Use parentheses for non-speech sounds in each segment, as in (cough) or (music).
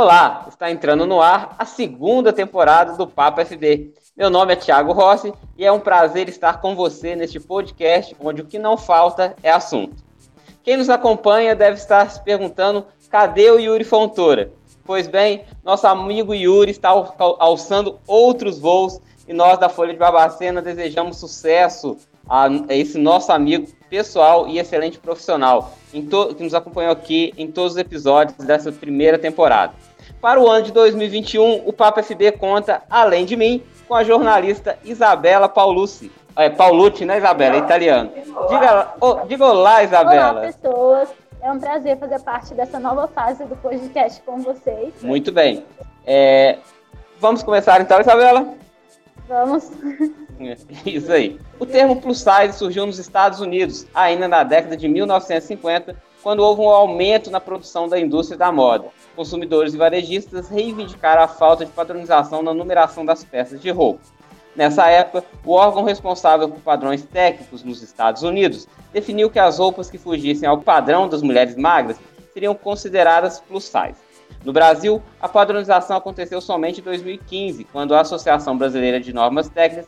Olá, está entrando no ar a segunda temporada do Papo FB. Meu nome é Thiago Rossi e é um prazer estar com você neste podcast onde o que não falta é assunto. Quem nos acompanha deve estar se perguntando cadê o Yuri Fontoura? Pois bem, nosso amigo Yuri está alçando outros voos e nós da Folha de Barbacena desejamos sucesso a esse nosso amigo pessoal e excelente profissional que nos acompanhou aqui em todos os episódios dessa primeira temporada. Para o ano de 2021, o Papo FB conta, além de mim, com a jornalista Isabela Paulucci. É, Paulucci, né, Isabela? É italiano. Diga, oh, diga olá, Isabela. Olá, pessoas. É um prazer fazer parte dessa nova fase do podcast com vocês. Muito bem. É, vamos começar então, Isabela? Vamos. Isso aí. O termo plus size surgiu nos Estados Unidos, ainda na década de 1950, quando houve um aumento na produção da indústria da moda. Consumidores e varejistas reivindicaram a falta de padronização na numeração das peças de roupa. Nessa época, o órgão responsável por padrões técnicos nos Estados Unidos definiu que as roupas que fugissem ao padrão das mulheres magras seriam consideradas plus size. No Brasil, a padronização aconteceu somente em 2015, quando a Associação Brasileira de Normas Técnicas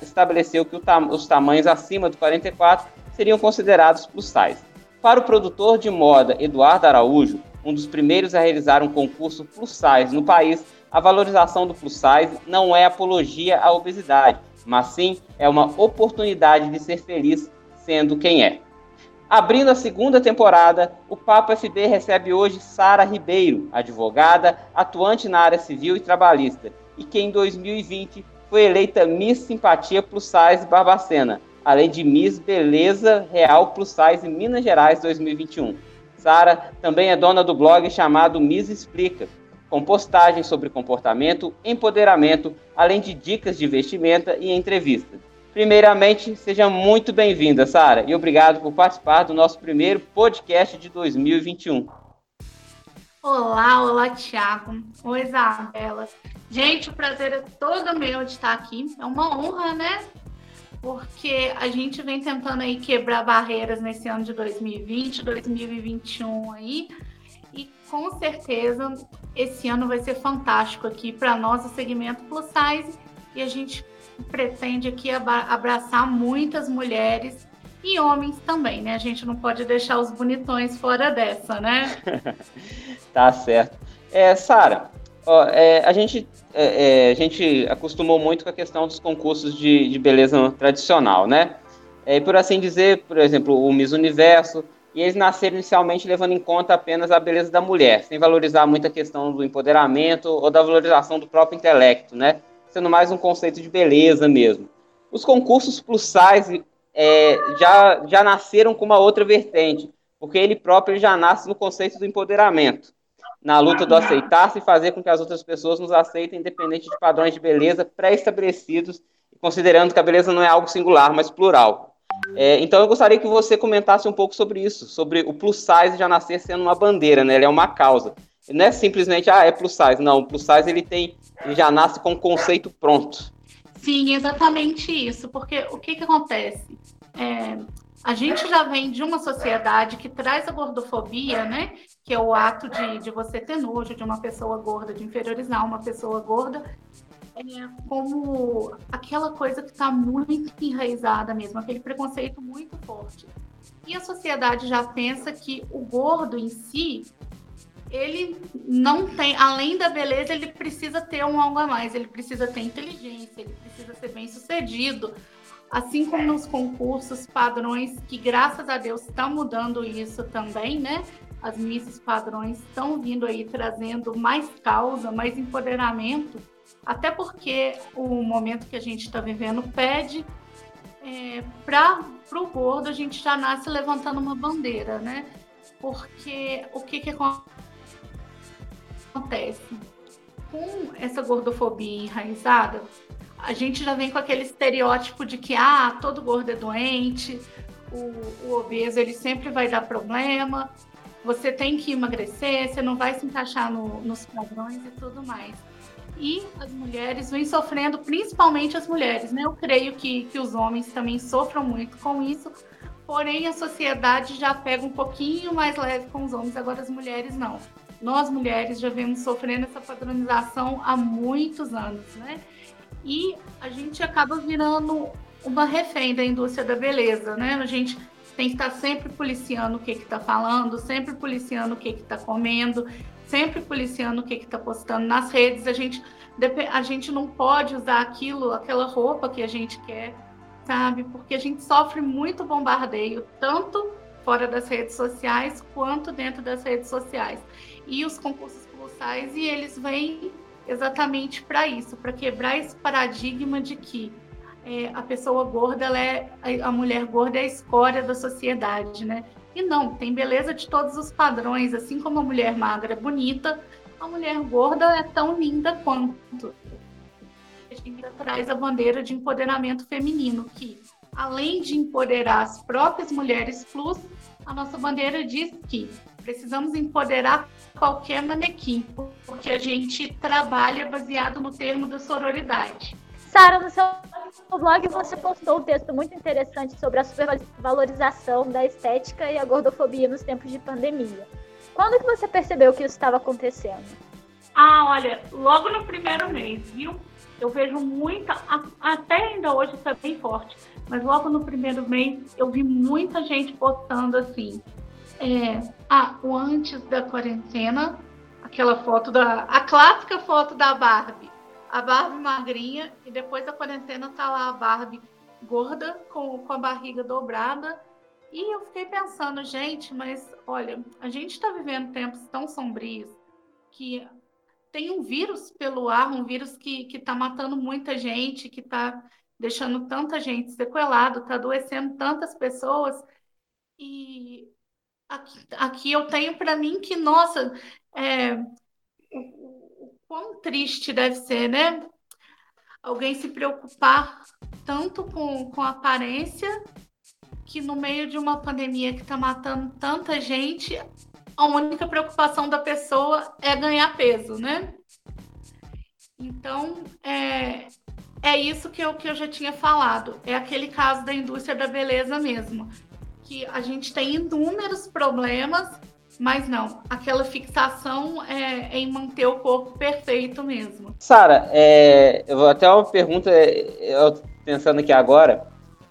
estabeleceu que os tamanhos acima do 44 seriam considerados plus size. Para o produtor de moda Eduardo Araújo, um dos primeiros a realizar um concurso plus size no país, a valorização do plus size não é apologia à obesidade, mas sim é uma oportunidade de ser feliz sendo quem é. Abrindo a segunda temporada, o Papo FB recebe hoje Sara Ribeiro, advogada, atuante na área civil e trabalhista, e que em 2020 foi eleita Miss Simpatia Plus Size Barbacena, além de Miss Beleza Real Plus Size Minas Gerais 2021. Sara também é dona do blog chamado Miss Explica, com postagens sobre comportamento, empoderamento, além de dicas de vestimenta e entrevistas. Primeiramente, seja muito bem-vinda, Sara, e obrigado por participar do nosso primeiro podcast de 2021. Olá, olá, Tiago. Oi, Isabela. Gente, o prazer é todo meu de estar aqui. É uma honra, né? Porque a gente vem tentando aí quebrar barreiras nesse ano de 2020, 2021 aí, e com certeza esse ano vai ser fantástico aqui para nós, o segmento plus size, e a gente pretende aqui abraçar muitas mulheres e homens também, né? A gente não pode deixar os bonitões fora dessa, né? (laughs) tá certo. É, Sara, é, a gente é, é, a gente acostumou muito com a questão dos concursos de, de beleza tradicional, né? É, por assim dizer, por exemplo, o Miss Universo, e eles nasceram inicialmente levando em conta apenas a beleza da mulher, sem valorizar muito a questão do empoderamento ou da valorização do próprio intelecto, né? Sendo mais um conceito de beleza mesmo. Os concursos plus size é, já, já nasceram com uma outra vertente, porque ele próprio já nasce no conceito do empoderamento na luta do aceitar-se e fazer com que as outras pessoas nos aceitem, independente de padrões de beleza pré-estabelecidos, considerando que a beleza não é algo singular, mas plural. É, então eu gostaria que você comentasse um pouco sobre isso, sobre o plus size já nascer sendo uma bandeira, né? Ele é uma causa. Não é simplesmente, ah, é plus size. Não, o plus size ele tem, ele já nasce com o conceito pronto. Sim, exatamente isso. Porque o que, que acontece? É, a gente já vem de uma sociedade que traz a gordofobia, né? Que é o ato de, de você ter nojo de uma pessoa gorda, de inferiorizar uma pessoa gorda, é como aquela coisa que está muito enraizada mesmo, aquele preconceito muito forte. E a sociedade já pensa que o gordo em si, ele não tem, além da beleza, ele precisa ter um algo a mais, ele precisa ter inteligência, ele precisa ser bem sucedido, assim como nos concursos padrões, que graças a Deus estão mudando isso também, né? As misses padrões estão vindo aí trazendo mais causa, mais empoderamento, até porque o momento que a gente está vivendo pede é, para o gordo, a gente já nasce levantando uma bandeira, né? Porque o que, que acontece? Com essa gordofobia enraizada, a gente já vem com aquele estereótipo de que ah, todo gordo é doente, o, o obeso ele sempre vai dar problema, você tem que emagrecer, você não vai se encaixar no, nos padrões e tudo mais. E as mulheres vêm sofrendo, principalmente as mulheres, né? Eu creio que, que os homens também sofram muito com isso, porém a sociedade já pega um pouquinho mais leve com os homens, agora as mulheres não. nós mulheres já vemos sofrendo essa padronização há muitos anos, né? E a gente acaba virando uma refém da indústria da beleza, né? A gente tem que estar sempre policiando o que está falando, sempre policiando o que está comendo, sempre policiando o que está postando nas redes. A gente, a gente não pode usar aquilo, aquela roupa que a gente quer, sabe? Porque a gente sofre muito bombardeio, tanto fora das redes sociais quanto dentro das redes sociais. E os concursos colossais, e eles vêm exatamente para isso, para quebrar esse paradigma de que é, a pessoa gorda, ela é, a mulher gorda é a escória da sociedade, né? E não, tem beleza de todos os padrões, assim como a mulher magra é bonita, a mulher gorda é tão linda quanto. A gente traz a bandeira de empoderamento feminino, que além de empoderar as próprias mulheres plus, a nossa bandeira diz que precisamos empoderar qualquer manequim, porque a gente trabalha baseado no termo da sororidade. Sara, no seu blog você postou um texto muito interessante sobre a supervalorização da estética e a gordofobia nos tempos de pandemia. Quando que você percebeu que isso estava acontecendo? Ah, olha, logo no primeiro mês, viu? Eu vejo muita, até ainda hoje isso é bem forte, mas logo no primeiro mês eu vi muita gente postando assim, é, ah, o antes da quarentena, aquela foto da, a clássica foto da Barbie, a Barbie magrinha e depois da quarentena tá lá a Barbie gorda com, com a barriga dobrada. E eu fiquei pensando, gente, mas olha, a gente está vivendo tempos tão sombrios que tem um vírus pelo ar, um vírus que está matando muita gente, que está deixando tanta gente sequelado, está adoecendo tantas pessoas. E aqui, aqui eu tenho para mim que, nossa, é, quão triste deve ser, né? Alguém se preocupar tanto com, com aparência que no meio de uma pandemia que está matando tanta gente, a única preocupação da pessoa é ganhar peso, né? Então, é, é isso que eu, que eu já tinha falado. É aquele caso da indústria da beleza mesmo. Que a gente tem inúmeros problemas mas não, aquela fixação é, é, em manter o corpo perfeito mesmo. Sara, é, eu vou até uma pergunta, eu pensando aqui agora,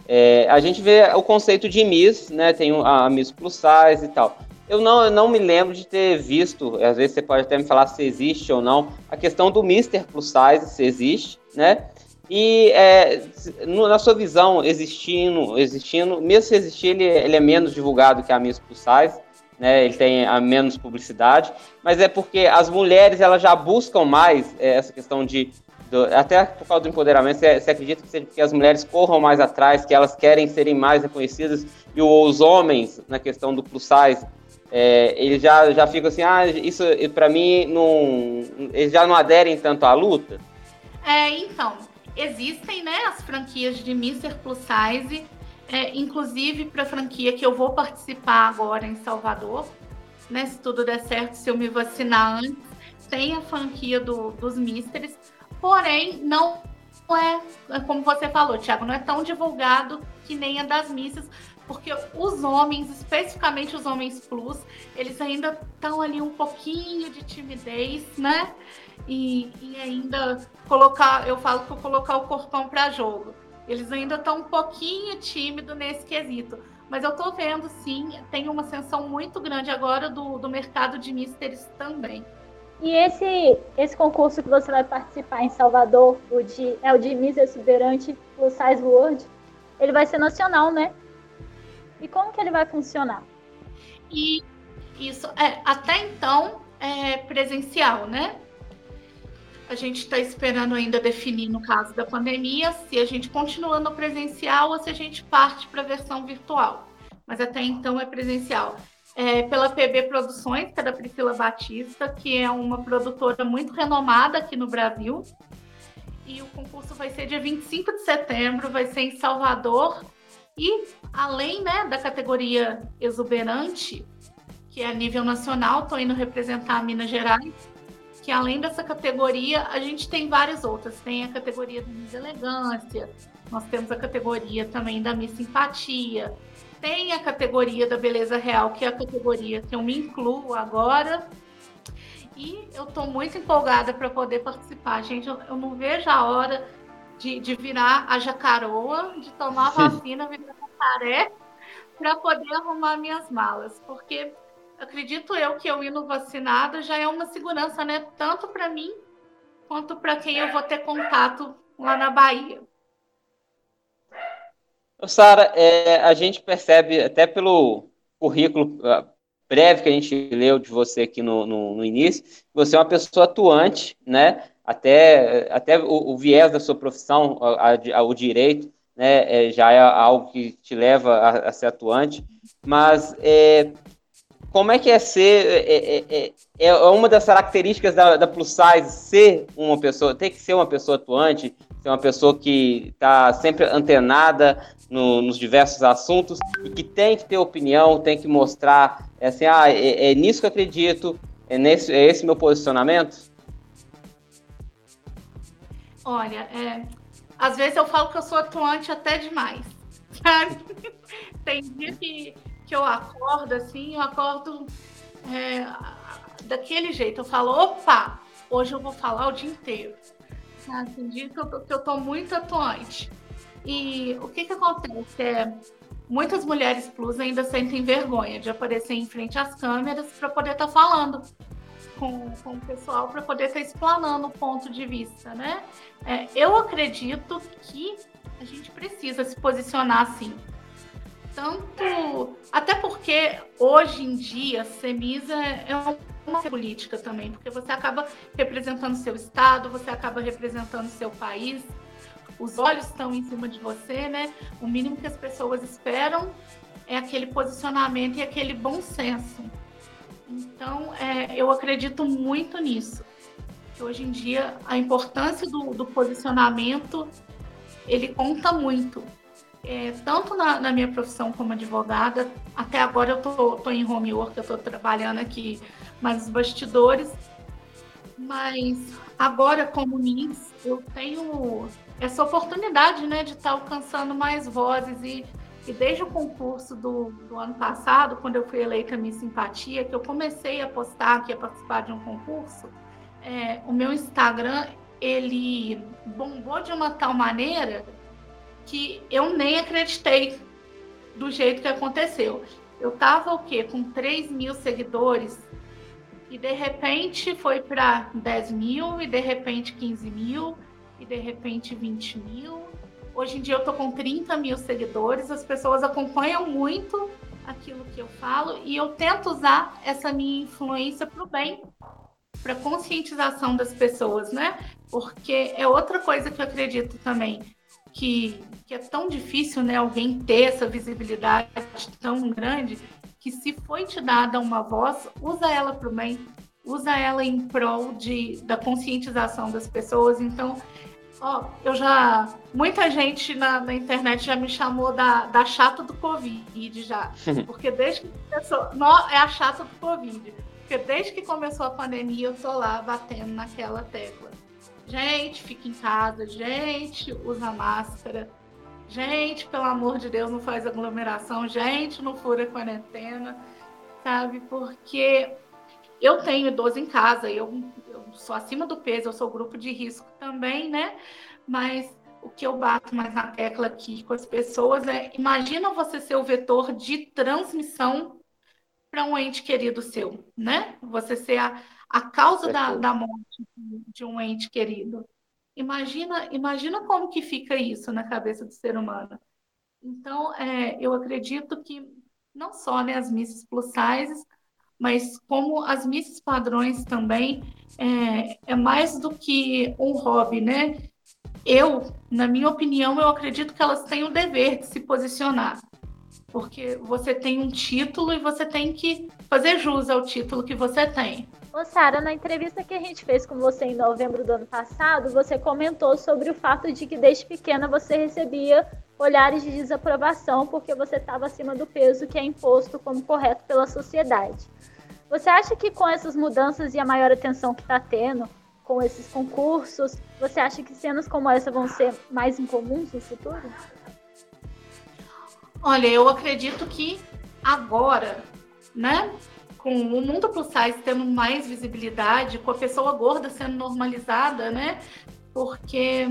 é, a gente vê o conceito de Miss, né? Tem a Miss Plus Size e tal. Eu não, eu não me lembro de ter visto, às vezes você pode até me falar se existe ou não, a questão do Mr. Plus Size, se existe, né? E é, no, na sua visão, existindo, existindo, mesmo se existir, ele, ele é menos divulgado que a Miss Plus Size né, ele tem a menos publicidade, mas é porque as mulheres elas já buscam mais é, essa questão de do, até por causa do empoderamento, você, você acredita que seja porque as mulheres corram mais atrás, que elas querem serem mais reconhecidas e os homens na questão do plus size é, eles já, já ficam assim, ah, isso para mim não. Eles já não aderem tanto à luta? É, então, existem né, as franquias de Mr. Plus Size é, inclusive para a franquia que eu vou participar agora em Salvador, né? Se tudo der certo, se eu me vacinar antes, tem a franquia do, dos Mysteries, porém não é, é, como você falou, Thiago, não é tão divulgado que nem a das missas, porque os homens, especificamente os homens plus, eles ainda estão ali um pouquinho de timidez, né? E, e ainda colocar, eu falo que colocar o corpão para jogo. Eles ainda estão um pouquinho tímidos nesse quesito. Mas eu estou vendo, sim, tem uma ascensão muito grande agora do, do mercado de mysteries também. E esse, esse concurso que você vai participar em Salvador, o de, é o de Miss Exuberante Plus Size World, ele vai ser nacional, né? E como que ele vai funcionar? E isso, é, até então, é presencial, né? A gente está esperando ainda definir, no caso da pandemia, se a gente continua no presencial ou se a gente parte para a versão virtual. Mas até então é presencial. É, pela PB Produções, que é da Priscila Batista, que é uma produtora muito renomada aqui no Brasil. E o concurso vai ser dia 25 de setembro, vai ser em Salvador. E além né, da categoria exuberante, que é a nível nacional, estou indo representar Minas Gerais que além dessa categoria, a gente tem várias outras. Tem a categoria da Miss Elegância, nós temos a categoria também da Miss Simpatia, tem a categoria da Beleza Real, que é a categoria que eu me incluo agora. E eu estou muito empolgada para poder participar. Gente, eu, eu, não vejo a hora de, de virar a jacaroa, de tomar a (laughs) vacina, virar jacaré, para poder arrumar minhas malas. Porque acredito eu que eu indo vacinada já é uma segurança, né? Tanto para mim quanto para quem eu vou ter contato lá na Bahia. Sara, é, a gente percebe até pelo currículo ah, breve que a gente leu de você aqui no, no, no início, você é uma pessoa atuante, né? Até, até o, o viés da sua profissão, a, a, o direito, né, é, já é algo que te leva a, a ser atuante. Mas é, como é que é ser. É, é, é, é, uma das características da, da Plus Size ser uma pessoa, ter que ser uma pessoa atuante, ser uma pessoa que está sempre antenada no, nos diversos assuntos e que tem que ter opinião, tem que mostrar é assim, ah, é, é nisso que eu acredito, é, nesse, é esse meu posicionamento? Olha, é, às vezes eu falo que eu sou atuante até demais, (laughs) sabe? Tem dia que, que eu acordo assim, eu acordo é, daquele jeito, eu falo, opa, hoje eu vou falar o dia inteiro. Tem dia que eu, que eu tô muito atuante. E o que que acontece? É, muitas mulheres plus ainda sentem vergonha de aparecer em frente às câmeras para poder estar tá falando com, com o pessoal, para poder estar tá explanando o ponto de vista, né? É, eu acredito que a gente precisa se posicionar assim. Tanto. Até porque hoje em dia, Semisa é uma política também, porque você acaba representando seu estado, você acaba representando seu país os olhos estão em cima de você, né? O mínimo que as pessoas esperam é aquele posicionamento e aquele bom senso. Então, é, eu acredito muito nisso. Que hoje em dia a importância do, do posicionamento ele conta muito. É, tanto na, na, minha profissão como advogada, até agora eu tô, tô em home work, eu tô trabalhando aqui mais os bastidores, mas agora como Miss, eu tenho essa oportunidade né, de estar alcançando mais vozes. E, e desde o concurso do, do, ano passado, quando eu fui eleita Miss Simpatia, que eu comecei a postar que ia participar de um concurso, é, o meu Instagram ele bombou de uma tal maneira que eu nem acreditei do jeito que aconteceu. Eu tava o quê? Com 3 mil seguidores e de repente foi para 10 mil e de repente 15 mil e de repente 20 mil. Hoje em dia eu tô com 30 mil seguidores, as pessoas acompanham muito aquilo que eu falo e eu tento usar essa minha influência para o bem, para conscientização das pessoas, né? Porque é outra coisa que eu acredito também, que, que é tão difícil, né, alguém ter essa visibilidade tão grande, que se foi te dada uma voz, usa ela para o bem, usa ela em prol de, da conscientização das pessoas. Então, Ó, eu já. Muita gente na, na, internet já me chamou da, da chata do Covid já. (laughs) Porque desde que começou. Não, é a chata do Covid. Porque desde que começou a pandemia, eu tô lá batendo naquela tecla. Gente, fica em casa, gente, usa máscara. Gente, pelo amor de Deus, não faz aglomeração. Gente, não fura quarentena. Sabe? Porque eu tenho idoso em casa, eu sou acima do peso, eu sou grupo de risco também, né? Mas o que eu bato mais na tecla aqui com as pessoas é: imagina você ser o vetor de transmissão para um ente querido seu, né? Você ser a, a causa da, da morte de um ente querido. Imagina, imagina como que fica isso na cabeça do ser humano. Então, é, eu acredito que não só né, as missas plus sizes, mas como as missas padrões também é, é mais do que um hobby, né? Eu, na minha opinião, eu acredito que elas têm o dever de se posicionar, porque você tem um título e você tem que fazer jus ao título que você tem. Ô Sara, na entrevista que a gente fez com você em novembro do ano passado, você comentou sobre o fato de que desde pequena você recebia olhares de desaprovação porque você estava acima do peso que é imposto como correto pela sociedade. Você acha que com essas mudanças e a maior atenção que está tendo com esses concursos, você acha que cenas como essa vão ser mais incomuns no futuro? Olha, eu acredito que agora, né, com o mundo plus size tendo mais visibilidade, com a pessoa gorda sendo normalizada, né? Porque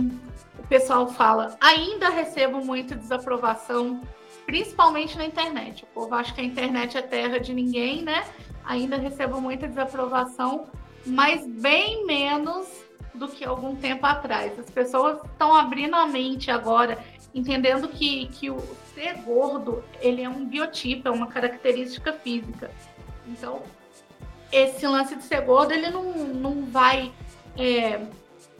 o pessoal fala, ainda recebo muita desaprovação, principalmente na internet. O povo acha que a internet é terra de ninguém, né? Ainda recebo muita desaprovação, mas bem menos do que algum tempo atrás. As pessoas estão abrindo a mente agora, entendendo que, que o ser gordo ele é um biotipo, é uma característica física. Então, esse lance de ser gordo, ele não, não vai é,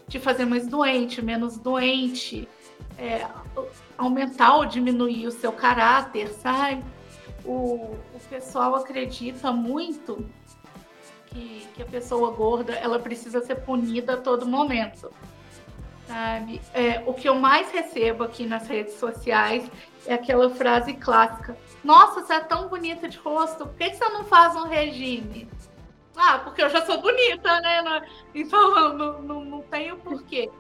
te fazer mais doente, menos doente, é, aumentar ou diminuir o seu caráter, sabe? O, o pessoal acredita muito que, que a pessoa gorda ela precisa ser punida a todo momento. Sabe? É, o que eu mais recebo aqui nas redes sociais é aquela frase clássica: Nossa, você é tão bonita de rosto, por que você não faz um regime? Ah, porque eu já sou bonita, né? Então não, não, não tenho porquê,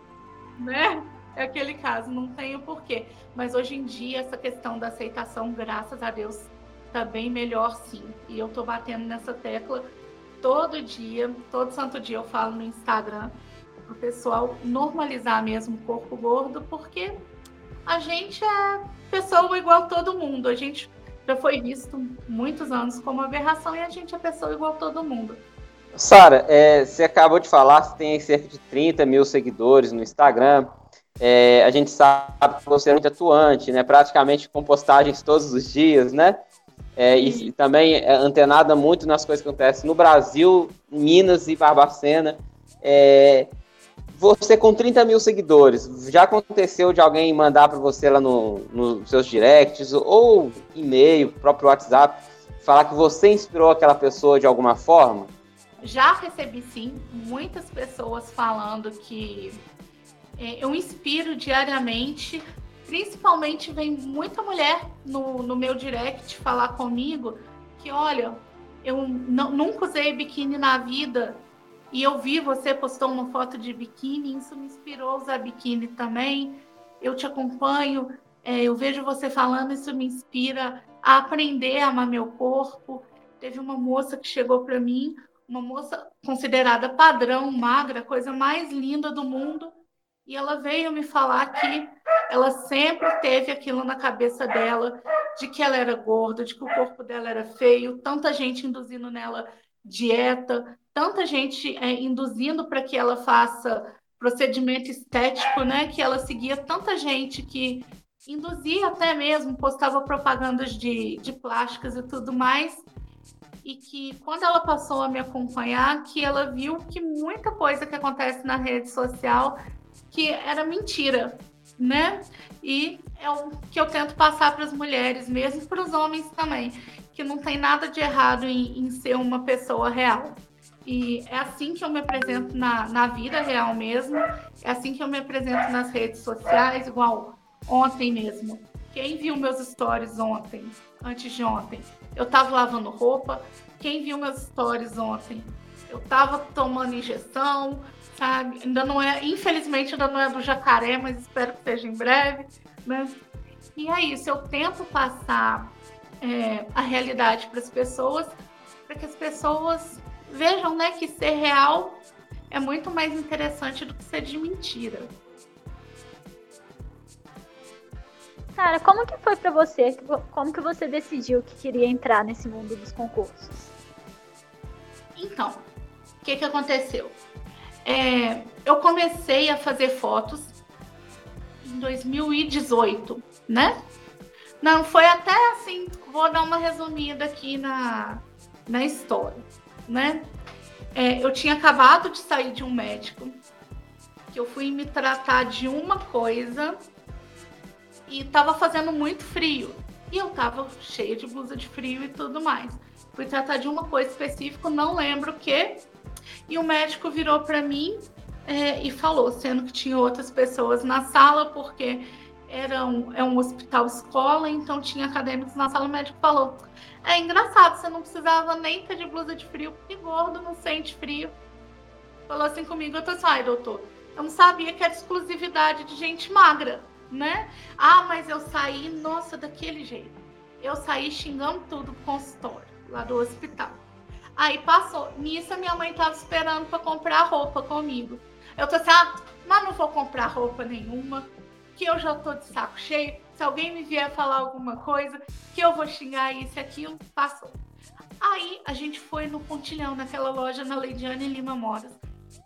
né? É aquele caso, não tenho porquê. Mas hoje em dia, essa questão da aceitação, graças a Deus, tá bem melhor sim. E eu tô batendo nessa tecla todo dia, todo santo dia eu falo no Instagram pro pessoal normalizar mesmo o corpo gordo, porque a gente é pessoa igual todo mundo. A gente já foi visto muitos anos como aberração e a gente é pessoa igual a todo mundo. Sara, é, você acabou de falar, você tem cerca de 30 mil seguidores no Instagram. É, a gente sabe que você é muito atuante, né? Praticamente com postagens todos os dias, né? É, e, e, também é antenada muito nas coisas que acontecem no Brasil, Minas e Barbacena. É, você com 30 mil seguidores, já aconteceu de alguém mandar para você lá nos no seus directs ou e-mail, próprio WhatsApp, falar que você inspirou aquela pessoa de alguma forma? Já recebi sim muitas pessoas falando que é, eu inspiro diariamente principalmente vem muita mulher no, no meu direct falar comigo que, olha, eu nunca usei biquíni na vida e eu vi você postou uma foto de biquíni, isso me inspirou a usar biquíni também. Eu te acompanho, é, eu vejo você falando, isso me inspira a aprender a amar meu corpo. Teve uma moça que chegou para mim, uma moça considerada padrão, magra, coisa mais linda do mundo, e ela veio me falar que ela sempre teve aquilo na cabeça dela, de que ela era gorda, de que o corpo dela era feio, tanta gente induzindo nela dieta, tanta gente é, induzindo para que ela faça procedimento estético, né? Que ela seguia tanta gente que induzia até mesmo, postava propagandas de, de plásticas e tudo mais. E que quando ela passou a me acompanhar, que ela viu que muita coisa que acontece na rede social que era mentira, né? E é o que eu tento passar para as mulheres, mesmo para os homens também, que não tem nada de errado em, em, ser uma pessoa real. E é assim que eu me apresento na, na vida real mesmo, é assim que eu me apresento nas redes sociais, igual ontem mesmo. Quem viu meus stories ontem, antes de ontem, eu estava lavando roupa. Quem viu meus stories ontem, eu estava tomando injeção, sabe? Ainda não é, infelizmente ainda não é do jacaré, mas espero que seja em breve, né? E é isso, eu tento passar é, a realidade para as pessoas, para que as pessoas vejam, né, que ser real é muito mais interessante do que ser de mentira. Cara, como que foi para você? Como que você decidiu que queria entrar nesse mundo dos concursos? Então, o que que aconteceu? É, eu comecei a fazer fotos em 2018, né? Não, foi até assim, vou dar uma resumida aqui na, na história, né? É, eu tinha acabado de sair de um médico, que eu fui me tratar de uma coisa e tava fazendo muito frio. E eu tava cheia de blusa de frio e tudo mais. Fui tratar de uma coisa específica, não lembro o que, e o médico virou para mim é, e falou, sendo que tinha outras pessoas na sala, porque era um, é um hospital escola, então tinha acadêmicos na sala. O médico falou: É engraçado, você não precisava nem ter de blusa de frio, porque gordo não sente frio. Falou assim comigo: Eu tô assim, ai, doutor, eu não sabia que era exclusividade de gente magra, né? Ah, mas eu saí, nossa, daquele jeito. Eu saí xingando tudo do consultório, lá do hospital. Aí passou. Nisso, a minha mãe tava esperando para comprar roupa comigo. Eu tô assim, ah, mas não vou comprar roupa nenhuma, que eu já tô de saco cheio. Se alguém me vier falar alguma coisa, que eu vou xingar isso e aquilo, passou. Aí a gente foi no Pontilhão, naquela loja na Leidiane Lima Moras.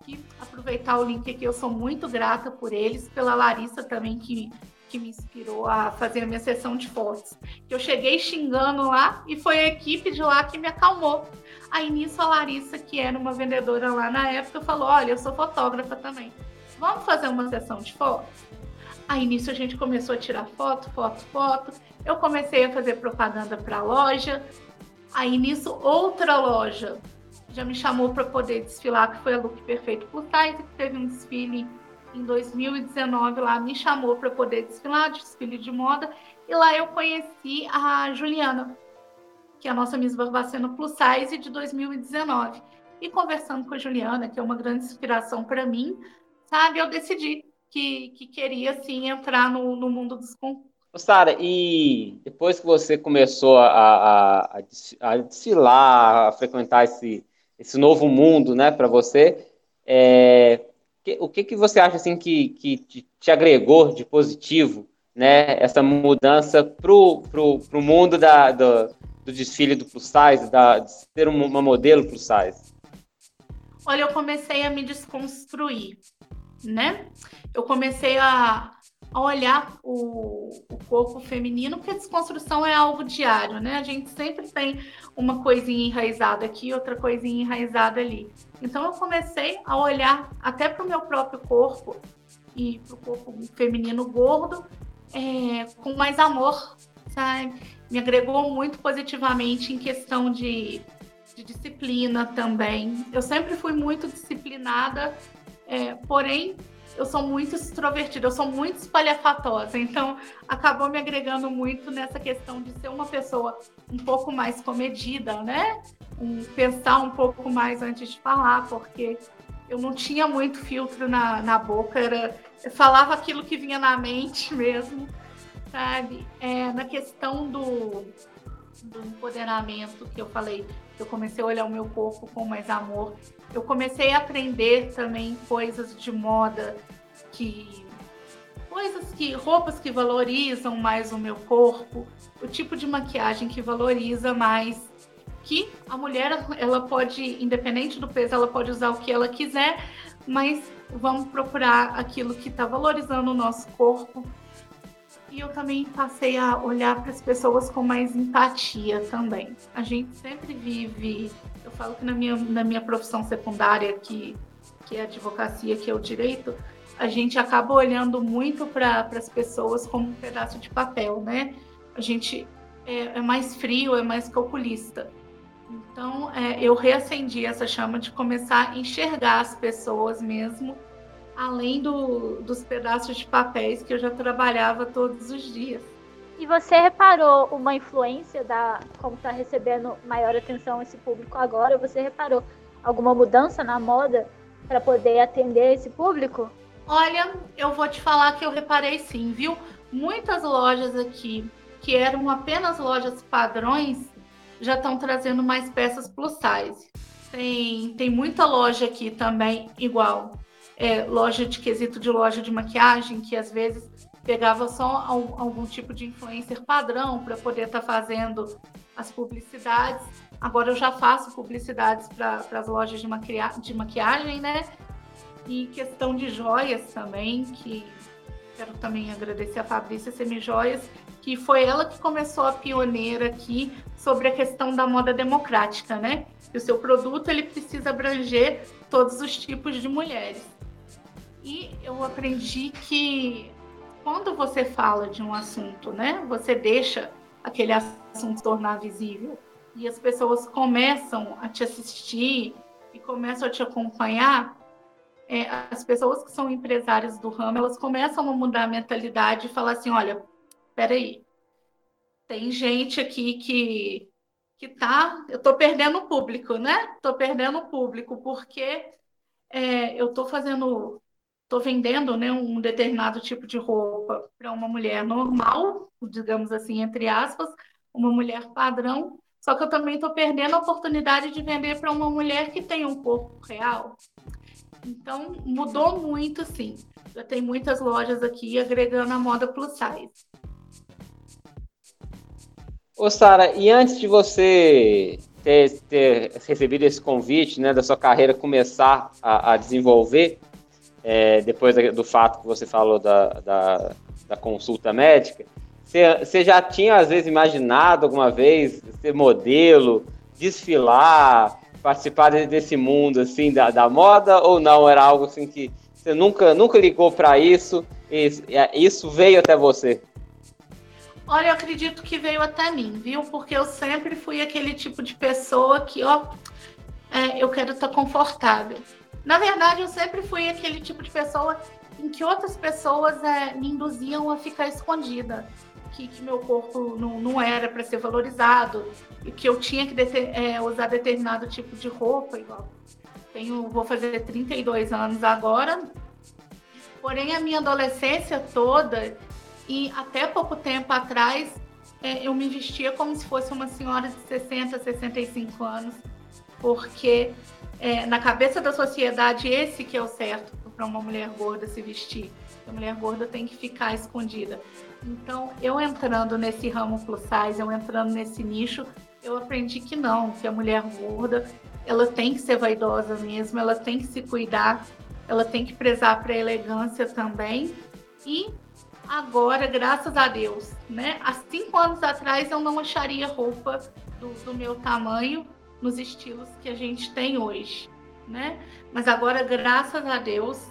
Que aproveitar o link aqui, eu sou muito grata por eles, pela Larissa também, que que me inspirou a fazer a minha sessão de fotos. Eu cheguei xingando lá e foi a equipe de lá que me acalmou. Aí nisso a Larissa, que era uma vendedora lá na época, falou: Olha, eu sou fotógrafa também. Vamos fazer uma sessão de fotos? Aí nisso a gente começou a tirar foto, foto, foto. Eu comecei a fazer propaganda para a loja. Aí nisso outra loja já me chamou para poder desfilar, que foi a Look Perfeito Plus Size, que teve um desfile em 2019 lá me chamou para poder desfilar, desfile de moda, e lá eu conheci a Juliana, que é a nossa Miss Barbacena Plus Size de 2019. E conversando com a Juliana, que é uma grande inspiração para mim, sabe, eu decidi que, que queria sim entrar no, no mundo dos concursos. Sara, e depois que você começou a, a, a, desfilar, a frequentar esse, esse novo mundo, né, para você, é, o que, que você acha assim que, que te agregou de positivo, né? Essa mudança pro, pro, pro mundo da, do, do desfile do plus size, da, de ser uma modelo plus size? Olha, eu comecei a me desconstruir, né? Eu comecei a, a olhar o, o, corpo feminino, porque a desconstrução é algo diário, né? A gente sempre tem uma coisinha enraizada aqui, outra coisinha enraizada ali. Então eu comecei a olhar até para o meu próprio corpo e para o corpo feminino gordo é, com mais amor, sabe? Me agregou muito positivamente em questão de, de disciplina também. Eu sempre fui muito disciplinada, é, porém eu sou muito extrovertida, eu sou muito espalhafatosa, então acabou me agregando muito nessa questão de ser uma pessoa um pouco mais comedida, né? Um, pensar um pouco mais antes de falar, porque eu não tinha muito filtro na, na boca, era, eu falava aquilo que vinha na mente (laughs) mesmo, sabe? É, na questão do, do empoderamento que eu falei, eu comecei a olhar o meu corpo com mais amor. Eu comecei a aprender também coisas de moda que coisas que roupas que valorizam mais o meu corpo, o tipo de maquiagem que valoriza mais que a mulher ela pode, independente do peso, ela pode usar o que ela quiser, mas vamos procurar aquilo que está valorizando o nosso corpo e eu também passei a olhar para as pessoas com mais empatia também. A gente sempre vive, eu falo que na minha, na minha profissão secundária, que, que é a advocacia, que é o direito, a gente acaba olhando muito para as pessoas como um pedaço de papel, né? A gente é, é mais frio, é mais calculista. Então, é, eu reacendi essa chama de começar a enxergar as pessoas mesmo além do, dos pedaços de papéis que eu já trabalhava todos os dias. E você reparou uma influência da como está recebendo maior atenção esse público agora? Você reparou alguma mudança na moda para poder atender esse público? Olha, eu vou te falar que eu reparei sim, viu? Muitas lojas aqui que eram apenas lojas padrões já estão trazendo mais peças plus size. Tem, tem muita loja aqui também igual é, loja de quesito de loja de maquiagem, que às vezes pegava só algum tipo de influencer padrão para poder estar tá fazendo as publicidades. Agora eu já faço publicidades para as lojas de, de maquiagem, né? E questão de joias também, que quero também agradecer a Fabrícia Semijoias, que foi ela que começou a pioneira aqui sobre a questão da moda democrática, né? Que o seu produto ele precisa abranger todos os tipos de mulheres. E eu aprendi que quando você fala de um assunto, né, você deixa aquele assunto tornar visível e as pessoas começam a te assistir e começam a te acompanhar, é, as pessoas que são empresárias do ramo, elas começam a mudar a mentalidade e falar assim, olha, peraí, tem gente aqui que que tá, eu tô perdendo o público, né? Tô perdendo o público porque é, eu tô fazendo estou vendendo né, um determinado tipo de roupa para uma mulher normal, digamos assim, entre aspas, uma mulher padrão, Só que eu também estou perdendo a oportunidade de vender para uma mulher que tem um corpo real. Então, mudou muito, sim. Já tem muitas lojas aqui agregando a moda plus size. Ô, Sara, e antes de você ter, ter, recebido esse convite, né, da sua carreira começar a, a desenvolver, é, depois do fato que você falou da, da, da consulta médica, você já tinha, às vezes, imaginado alguma vez ser modelo, desfilar, participar desse mundo, assim, da, da moda, ou não? Era algo, assim, que você nunca, nunca ligou para isso e isso veio até você? Olha, eu acredito que veio até mim, viu? Porque eu sempre fui aquele tipo de pessoa que, ó, é, eu quero estar confortável. Na verdade, eu sempre fui aquele tipo de pessoa em que outras pessoas é, me induziam a ficar escondida que, que meu corpo não, não era para ser valorizado e que eu tinha que é, usar determinado tipo de roupa, igual. Tenho, vou fazer 32 anos agora, porém a minha adolescência toda e até pouco tempo atrás é, eu me vestia como se fosse uma senhora de 60, 65 anos, porque é, na cabeça da sociedade esse que é o certo para uma mulher gorda se vestir. A mulher gorda tem que ficar escondida. Então, eu entrando nesse ramo plus size, eu entrando nesse nicho, eu aprendi que não, que a mulher gorda, ela tem que ser vaidosa mesmo, ela tem que se cuidar, ela tem que prezar para elegância também. E agora, graças a Deus, né? Há cinco anos atrás eu não acharia roupa do, do meu tamanho nos estilos que a gente tem hoje, né? Mas agora, graças a Deus,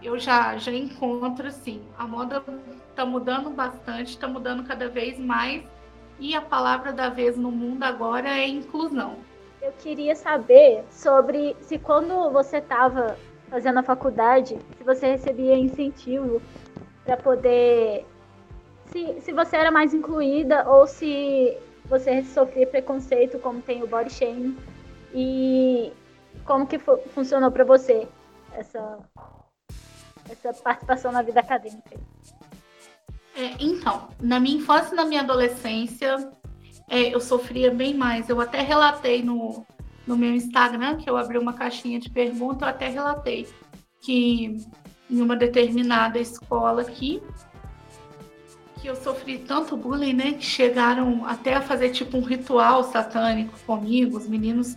eu já, já encontro, assim, a moda está mudando bastante, está mudando cada vez mais, e a palavra da vez no mundo agora é inclusão. Eu queria saber sobre se quando você estava fazendo a faculdade, se você recebia incentivo para poder. Se, se você era mais incluída ou se você sofria preconceito, como tem o body shaming, e como que funcionou para você essa essa participação na vida acadêmica? É, então, na minha infância e na minha adolescência, é, eu sofria bem mais. Eu até relatei no, no meu Instagram, que eu abri uma caixinha de perguntas, eu até relatei que em uma determinada escola aqui, que eu sofri tanto bullying, né, que chegaram até a fazer tipo um ritual satânico comigo, os meninos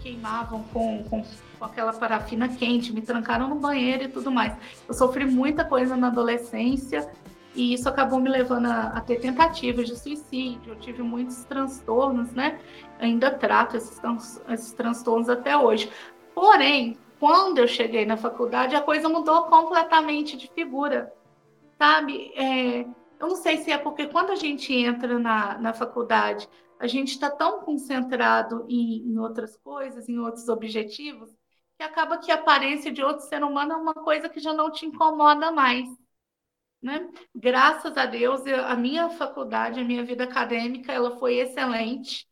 queimavam com, com com aquela parafina quente, me trancaram no banheiro e tudo mais. Eu sofri muita coisa na adolescência e isso acabou me levando a, a ter tentativas de suicídio. Eu tive muitos transtornos, né? ainda trato esses, esses transtornos até hoje. Porém, quando eu cheguei na faculdade, a coisa mudou completamente de figura, sabe? É, eu não sei se é porque quando a gente entra na, na faculdade, a gente está tão concentrado em, em outras coisas, em outros objetivos, que acaba que a aparência de outro ser humano é uma coisa que já não te incomoda mais. Né? Graças a Deus, a minha faculdade, a minha vida acadêmica, ela foi excelente.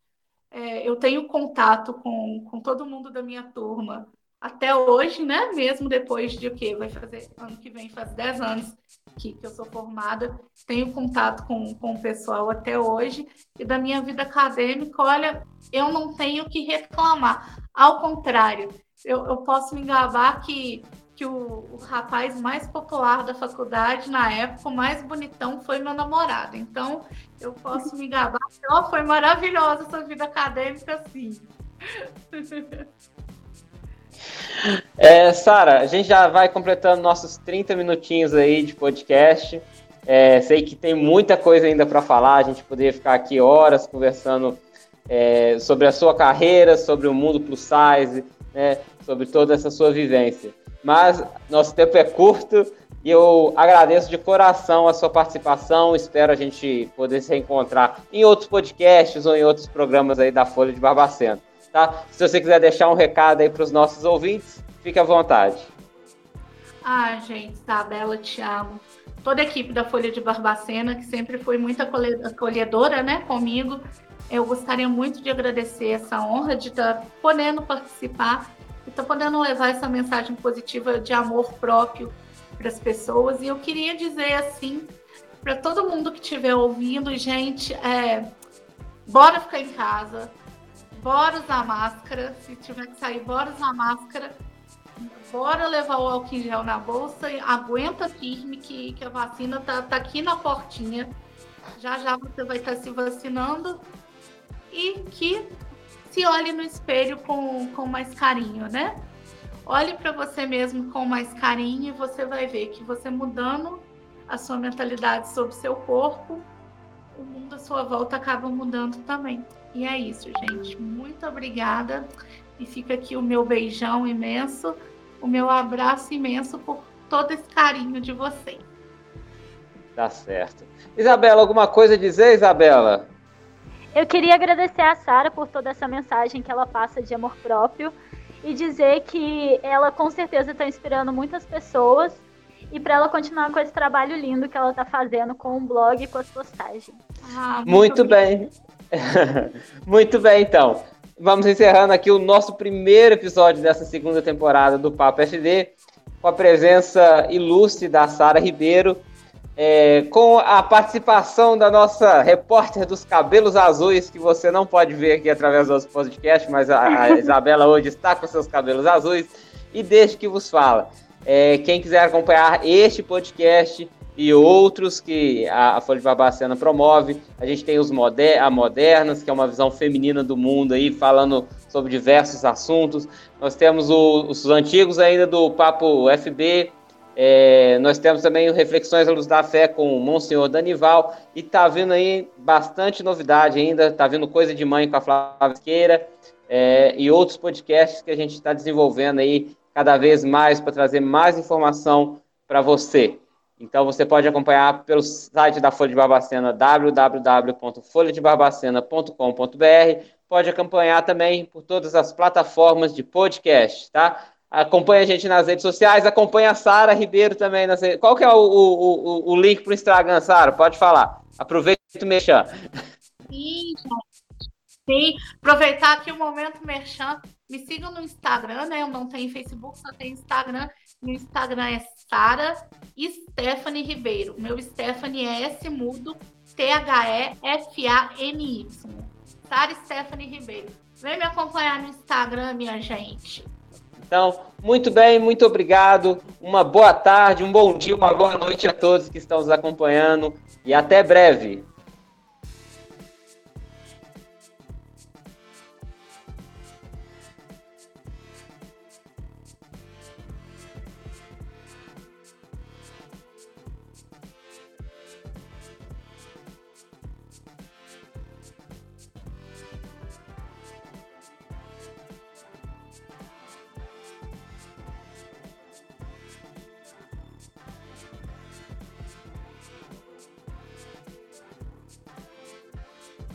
É, eu tenho contato com, com todo mundo da minha turma até hoje, né? Mesmo depois de o quê? Vai fazer ano que vem, faz 10 anos que, que eu sou formada, tenho contato com, com o pessoal até hoje. E da minha vida acadêmica, olha, eu não tenho que reclamar. Ao contrário, eu, eu posso me gabar que, que o, o, rapaz mais popular da faculdade na época, o mais bonitão, foi meu namorado. Então, eu posso me gabar que oh, foi maravilhosa essa vida acadêmica, sim. (laughs) É, Sara, a gente já vai completando nossos 30 minutinhos aí de podcast. É, sei que tem muita coisa ainda para falar, a gente poderia ficar aqui horas conversando é, sobre a sua carreira, sobre o mundo plus size, né, sobre toda essa sua vivência. Mas nosso tempo é curto e eu agradeço de coração a sua participação. Espero a gente poder se reencontrar em outros podcasts ou em outros programas aí da Folha de Barbacena. Tá? Se você quiser deixar um recado aí para os nossos ouvintes, fique à vontade. Ah, gente, Isabela, te amo. Toda a equipe da Folha de Barbacena, que sempre foi muito acolhedora né, comigo, eu gostaria muito de agradecer essa honra de estar tá podendo participar e estar tá podendo levar essa mensagem positiva de amor próprio para as pessoas. E eu queria dizer assim, para todo mundo que estiver ouvindo, gente, é, bora ficar em casa, bora usar máscara, se tiver que sair, bora usar máscara, bora levar o álcool em gel na bolsa, aguenta firme que, que a vacina tá, tá aqui na portinha. Já já você vai estar tá se vacinando e que se olhe no espelho com, com mais carinho, né? Olhe para você mesmo com mais carinho e você vai ver que você mudando a sua mentalidade sobre seu corpo, o mundo à sua volta acaba mudando também. E é isso, gente. Muito obrigada. E fica aqui o meu beijão imenso, o meu abraço imenso por todo esse carinho de vocês. Tá certo. Isabela, alguma coisa a dizer, Isabela? Eu queria agradecer a Sara por toda essa mensagem que ela passa de amor próprio e dizer que ela com certeza está inspirando muitas pessoas e para ela continuar com esse trabalho lindo que ela está fazendo com o blog e com as postagens. Ah, muito, muito bem. (laughs) muito bem, então. Vamos encerrando aqui o nosso primeiro episódio dessa segunda temporada do Papo SD, com a presença ilustre da Sara Ribeiro, é, com a participação da nossa repórter dos cabelos azuis, que você não pode ver aqui através do nosso podcast, mas a, a (laughs) Isabela hoje está com seus cabelos azuis, e desde que vos fala. É, quem quiser acompanhar este podcast e outros que a, a Folha de Barbacena promove, a gente tem os moder a Modernas, que é uma visão feminina do mundo aí, falando sobre diversos assuntos. Nós temos o, os antigos ainda do Papo FB, é, nós temos também o Reflexões à Luz da Fé com o Monsenhor Danival, e tá vindo aí bastante novidade ainda, tá vindo coisa de mãe com a Flávia Esqueira, é, e outros podcasts que a gente está desenvolvendo aí cada vez mais para trazer mais informação para você. Então você pode acompanhar pelo site da Folha de Barbacena, www.folhadebarbacena.com.br. Pode acompanhar também por todas as plataformas de podcast, tá? Acompanha a gente nas redes sociais, acompanha a Sara Ribeiro também nas redes. Qual que é o, o, o, o link para o Instagram, Sara? Pode falar. Aproveita o mexer. Sim, Sim, aproveitar aqui o momento merchan. Me sigam no Instagram, né? Eu não tenho Facebook, só tenho Instagram. No Instagram é Sara Stephanie Ribeiro. Meu Stephanie é S mudo, T-H-E-F-A-N-Y. Sara Stephanie Ribeiro. Vem me acompanhar no Instagram, minha gente. Então, muito bem, muito obrigado. Uma boa tarde, um bom dia, uma boa noite a todos que estão nos acompanhando e até breve.